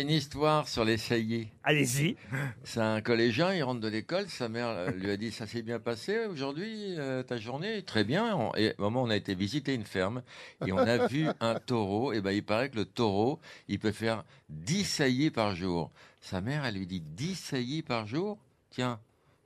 j'ai une histoire sur les saillies. Allez-y. C'est un collégien, il rentre de l'école, sa mère lui a dit ça s'est bien passé aujourd'hui euh, ta journée, très bien. On- Et au moment où on a été visiter une ferme et on a vu un taureau, et ben il paraît que le taureau, il peut faire 10 saillies par jour. Sa mère, elle lui dit 10 saillies par jour? Tiens,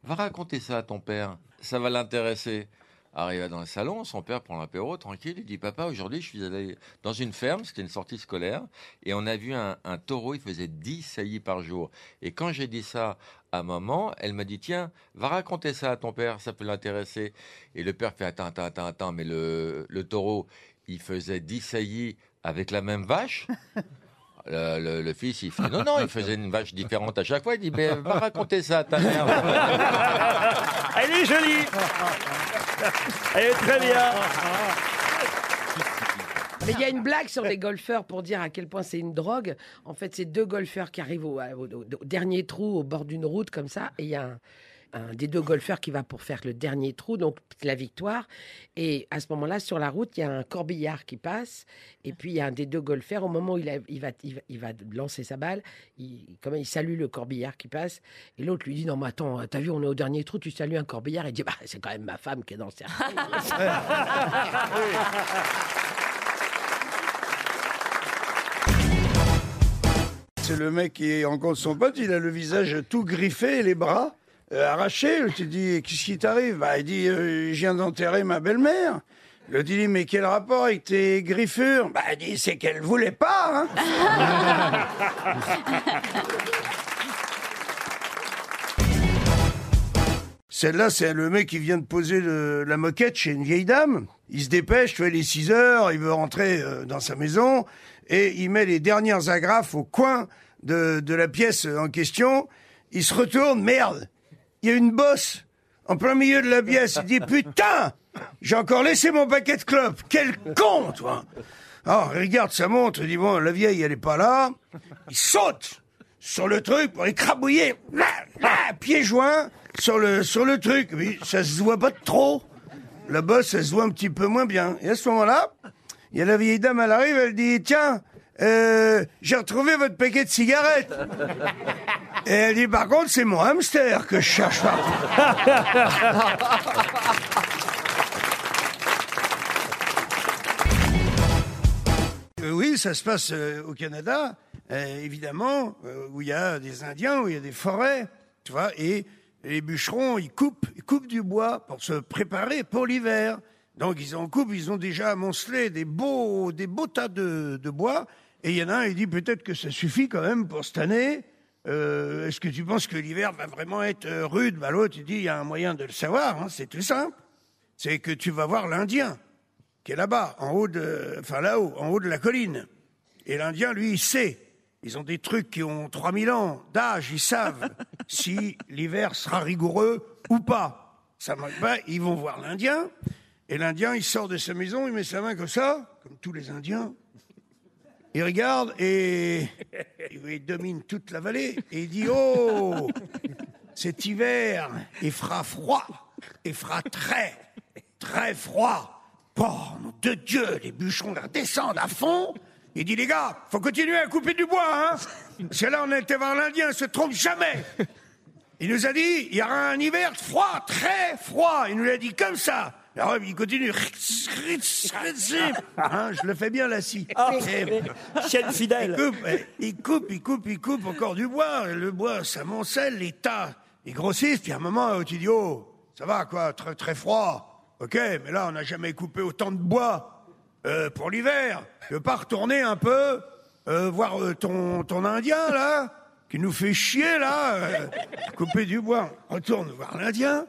va raconter ça à ton père, ça va l'intéresser. Arrivé dans le salon, son père prend l'apéro tranquille. Il dit Papa, aujourd'hui, je suis allé dans une ferme, c'était une sortie scolaire, et on a vu un, taureau, il faisait 10 saillies par jour. Et quand j'ai dit ça à maman, elle m'a dit Tiens, va raconter ça à ton père, ça peut l'intéresser. Et le père fait Attends, attends, attends, attends, mais le, le taureau, il faisait 10 saillies avec la même vache? Le, le- le fils, il fait non, non, il faisait une vache différente à chaque fois. Il dit, mais va raconter ça à ta mère. Elle est jolie. Elle est très bien. Mais il y a une blague sur les golfeurs pour dire à quel point c'est une drogue. En fait, c'est deux golfeurs qui arrivent au, au- au dernier trou au bord d'une route comme ça, et il y a un, un des deux golfeurs qui va pour faire le dernier trou, donc la victoire. Et à ce moment-là, sur la route, il y a un corbillard qui passe, et puis il y a un des deux golfeurs. Au moment où il, a- va, il, va, lancer sa balle, il, il salue le corbillard qui passe, et l'autre lui dit non mais attends, t'as vu, on est au dernier trou, tu salues un corbillard. Il dit bah c'est quand même ma femme qui est dans le cercueil. C'est le mec qui rencontre son pote, il a le visage tout griffé et les bras euh, arrachés. L'autre il dit Qu'est-ce qui t'arrive? Bah, Il dit euh, Je viens d'enterrer ma belle-mère. Il dit Mais quel rapport avec tes griffures? Bah, il dit C'est qu'elle voulait pas. hein. Celle-là, c'est le mec qui vient de poser le- la moquette chez une vieille dame. Il se dépêche, tu vois, il est 6 heures, il veut rentrer euh, dans sa maison, et il met les dernières agrafes au coin de la pièce en question. Il se retourne, merde, il y a une bosse en plein milieu de la pièce. Il dit, putain, j'ai encore laissé mon paquet de clopes. Quel con, toi Alors, il regarde sa montre, il dit, bon, la vieille, elle est pas là. Il saute sur le truc pour écrabouiller, là, là, pieds joints sur le, sur le truc. Mais ça se voit pas trop. La bosse, elle se voit un petit peu moins bien. Et à ce moment-là, il y a la vieille dame, elle arrive, elle dit, tiens, euh, j'ai retrouvé votre paquet de cigarettes. Et elle dit, par contre, c'est mon hamster que je cherche. Euh, oui, ça se passe euh, au Canada, euh, évidemment, où il y a des Indiens, où il y a des forêts, tu vois, et les bûcherons, ils coupent, ils coupent du bois pour se préparer pour l'hiver. Donc ils en coupent, ils ont déjà amoncelé des beaux, des beaux tas de, de bois, et il y en a un, il dit peut-être que ça suffit quand même pour cette année. Euh, Est-ce que tu penses que l'hiver va vraiment être euh, rude? Bah, L'autre, il dit, il y a un moyen de le savoir, hein, c'est tout simple. C'est que tu vas voir l'Indien qui est là-bas, en haut de, enfin là-haut, en haut de la colline. Et l'Indien, lui, il sait. Ils ont des trucs qui ont 3000 ans d'âge, ils savent si l'hiver sera rigoureux ou pas. Ça manque pas, ils vont voir l'Indien. Et l'Indien, il sort de sa maison, il met sa main comme ça, comme tous les Indiens. Il regarde et il domine toute la vallée. Et il dit, oh, cet hiver, il fera froid. Il fera très, très froid. Nom de Dieu, les bûcherons la descendent à fond. Il dit, les gars, faut continuer à couper du bois, hein. Que là, on été voir l'Indien, se trompe jamais. Il nous a dit, il y aura un hiver froid, très froid. Il nous l'a dit comme ça. Alors, il continue. Hein, je le fais bien, la scie. Chaîne il fidèle. coupe, eh, il coupe, il coupe, il coupe encore du bois. Le bois, ça moncelle, les tas, ils grossissent. Puis à un moment, tu dis, oh, ça va, quoi, très, très froid. Ok, mais là, on n'a jamais coupé autant de bois euh, pour l'hiver. Tu veux pas retourner un peu, euh, voir euh, ton, ton Indien, là, qui nous fait chier, là, euh, couper du bois. Retourne voir l'Indien.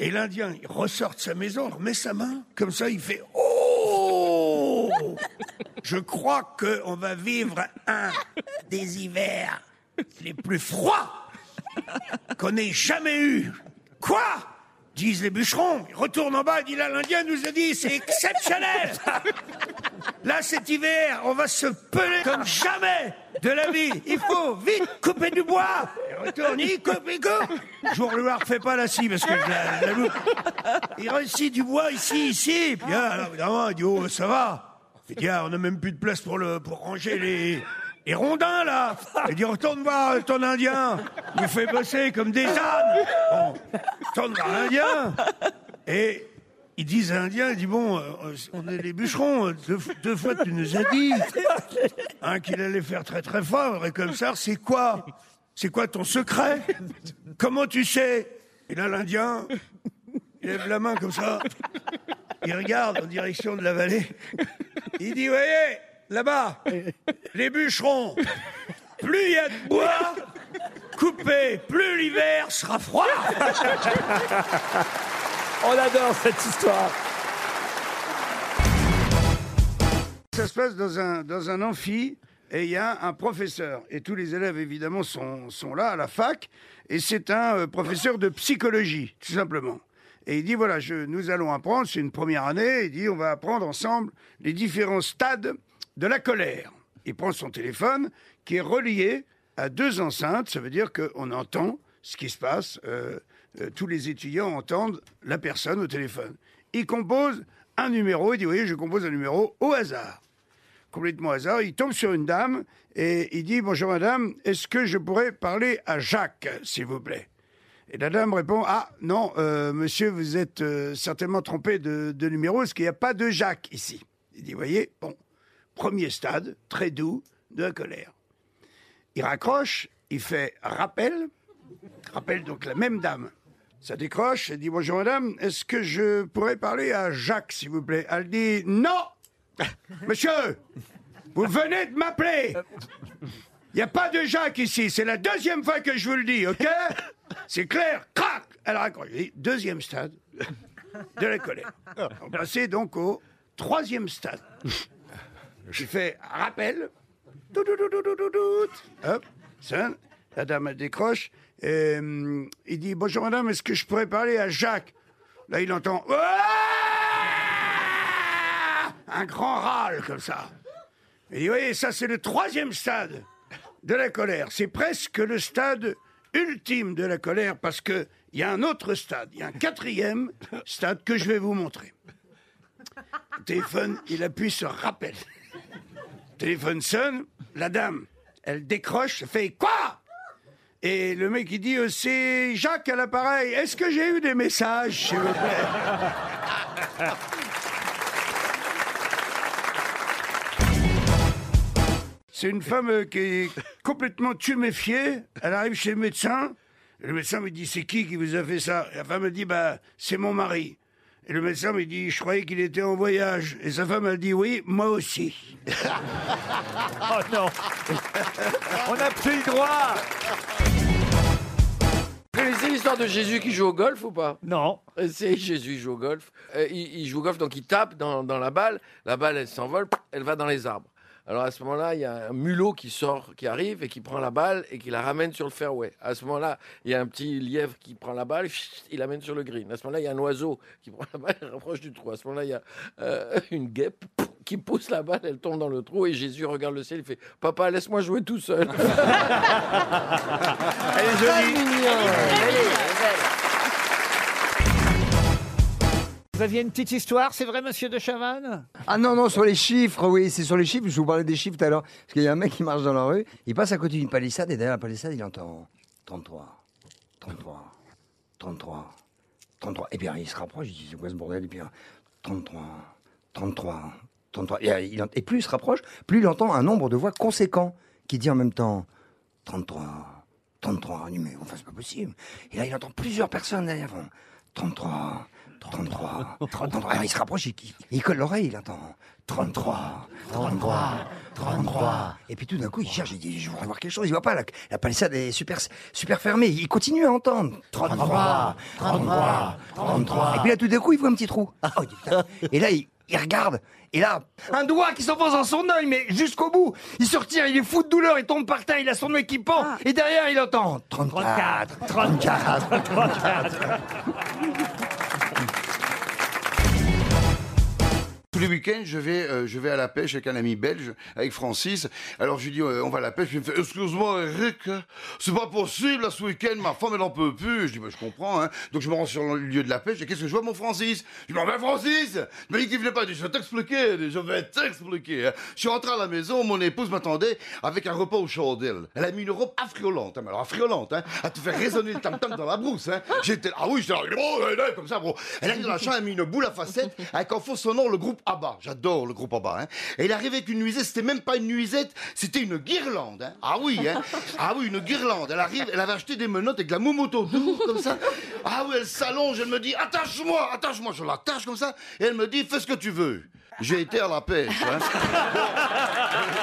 Et l'Indien, il ressort de sa maison, remet sa main, comme ça, il fait, oh je crois qu'on va vivre un des hivers les plus froids qu'on ait jamais eu. Quoi disent les bûcherons. Ils retournent en bas, dit là, l'Indien nous a dit, c'est exceptionnel. Là, cet hiver, on va se peler comme jamais de la vie. Il faut vite couper du bois. Retourne, il coupe, il coupe. Le leur fait pas la scie parce que je la, la loupe. Il réussit du bois ici, ici. Puis là, alors, évidemment, il dit, oh, ça va. Il dit, ah, on n'a même plus de place pour, le, pour ranger les, Et Rondin, là, il dit retourne voir ton Indien. Il fait bosser comme des ânes. Bon, retourne voir l'Indien. Et ils disent à l'Indien, il dit bon, euh, on est les bûcherons. Deux, deux fois tu nous as dit hein, qu'il allait faire très très fort. Et comme ça, c'est quoi? C'est quoi ton secret? Comment tu sais? Et là, l'Indien, il lève la main comme ça. Il regarde en direction de la vallée. Il dit, voyez, là-bas, les bûcherons, plus il y a de bois coupé, plus l'hiver sera froid. On adore cette histoire. Ça se passe dans un, dans un amphi et il y a un professeur. Et tous les élèves, évidemment, sont, sont là à la fac. Et c'est un euh, professeur de psychologie, tout simplement. Et il dit, voilà, nous allons apprendre, c'est une première année, il dit, on va apprendre ensemble les différents stades de la colère. Il prend son téléphone qui est relié à deux enceintes, ça veut dire qu'on entend ce qui se passe, euh, euh, tous les étudiants entendent la personne au téléphone. Il compose un numéro, il dit, oui, je compose un numéro au hasard complètement hasard. Il tombe sur une dame et il dit Bonjour madame, est-ce que je pourrais parler à Jacques, s'il vous plaît? Et la dame répond Ah non, euh, monsieur, vous êtes euh, certainement trompé de, de numéro, parce qu'il n'y a pas de Jacques ici. Il dit Voyez, bon, premier stade, très doux, de la colère. Il raccroche, il fait rappel, rappelle donc la même dame. Ça décroche, elle dit Bonjour madame, est-ce que je pourrais parler à Jacques, s'il vous plaît? Elle dit Non Monsieur, vous venez de m'appeler. Il n'y a pas de Jacques ici. C'est la deuxième fois que je vous le dis, ok? C'est clair. Crac Elle raccroche. Deuxième stade de la colère. On passait donc au troisième stade. Je fais rappel. Tout, tout, tout. Hop, ça, la dame elle décroche. Hum, il dit Bonjour madame, est-ce que je pourrais parler à Jacques? Là, il entend Ah un grand râle comme ça. Et vous voyez, ça c'est le troisième stade de la colère. C'est presque le stade ultime de la colère parce que il y a un autre stade, il y a un quatrième stade que je vais vous montrer. Téléphone, il appuie sur rappel. Téléphone sonne, la dame, elle décroche, fait quoi? Et le mec il dit euh, c'est Jacques à l'appareil. Est-ce que j'ai eu des messages, s'il vous plaît C'est une femme euh, qui est complètement tuméfiée. Elle arrive chez le médecin. Le médecin me dit C'est qui qui vous a fait ça? Et la femme me dit Bah, c'est mon mari. Et le médecin me dit Je croyais qu'il était en voyage. Et sa femme, elle dit Oui, moi aussi. Oh non On n'a plus le droit Vous connaissez l'histoire de Jésus qui joue au golf ou pas? Non. Euh, C'est Jésus il joue au golf. Euh, il, il joue au golf, donc il tape dans, dans la balle. La balle, elle s'envole, elle va dans les arbres. Alors à ce moment-là, il y a un mulot qui sort, qui arrive et qui prend la balle et qui la ramène sur le fairway. À ce moment-là, il y a un petit lièvre qui prend la balle, il l'amène sur le green. À ce moment-là, il y a un oiseau qui prend la balle et rapproche du trou. À ce moment-là, il y a euh, une guêpe qui pousse la balle, elle tombe dans le trou et Jésus regarde le ciel, il fait Papa, laisse-moi jouer tout seul. Elle est jolie. Vous aviez une petite histoire, c'est vrai, monsieur de Chavannes? Ah non, non, sur les chiffres, oui, c'est sur les chiffres. Je vous parlais des chiffres tout à l'heure. Parce qu'il y a un mec qui marche dans la rue, il passe à côté d'une palissade et derrière la palissade, il entend 33, 33, 33, 33. Et puis il se rapproche, il dit c'est quoi ce bordel? Et puis 33, 33, 33. Et, euh, et plus il se rapproche, plus il entend un nombre de voix conséquent qui dit en même temps 33, 33. Il dit, mais enfin, c'est pas possible. Et là, il entend plusieurs personnes derrière. font, 33, 33, 33. Alors, il se rapproche, il, il- colle l'oreille, il entend 33, 33, 33. Et puis tout d'un coup, il cherche, il dit, je voudrais voir quelque chose. Il voit pas, la, la palissade est super, super fermée. Il continue à entendre 33, 33, 33. Et puis là, tout d'un coup, il voit un petit trou. Oh, putain. Et là, il, il regarde. Et là, un doigt qui s'enfonce dans son œil, mais jusqu'au bout. Il se retire, il est fou de douleur, il tombe par terre, il a son œil qui pend. Et derrière, il entend 34, 34, 34. Danke. Tous les week-ends, je vais, euh, je vais à la pêche avec un ami belge, avec Francis. Alors je lui dis, euh, on va à la pêche. Il me fait, excuse-moi Eric, c'est pas possible, là, ce week-end, ma femme, elle en peut plus. Je dis, bah, je comprends, hein. Donc je me rends sur le lieu de la pêche, et qu'est-ce que je vois, mon Francis? Je dis, ben Francis Il m'a dit qu'il venait pas, je vais t'expliquer, je vais t'expliquer. hein. Je suis rentré à la maison, mon épouse m'attendait avec un repas aux chandelles. Elle a mis une robe affriolante, hein, mais alors affriolante, hein, à te faire résonner le tam-tam dans la brousse, hein. J'étais, ah oui, j'étais oh, là, comme ça, bro. Elle arrive dans la chambre, elle a mis une boule à facettes, avec en faux sonore le groupe ABBA. J'adore le groupe ABBA, hein. Et elle arrive avec une nuisette, c'était même pas une nuisette, c'était une guirlande, hein. Ah oui, hein. Ah oui, une guirlande. Elle arrive, elle avait acheté des menottes avec de la moumoute autour, comme ça. Ah oui, elle s'allonge, elle me dit, attache-moi, attache-moi. Je l'attache comme ça, et elle me dit, fais ce que tu veux. J'ai été à la pêche, hein.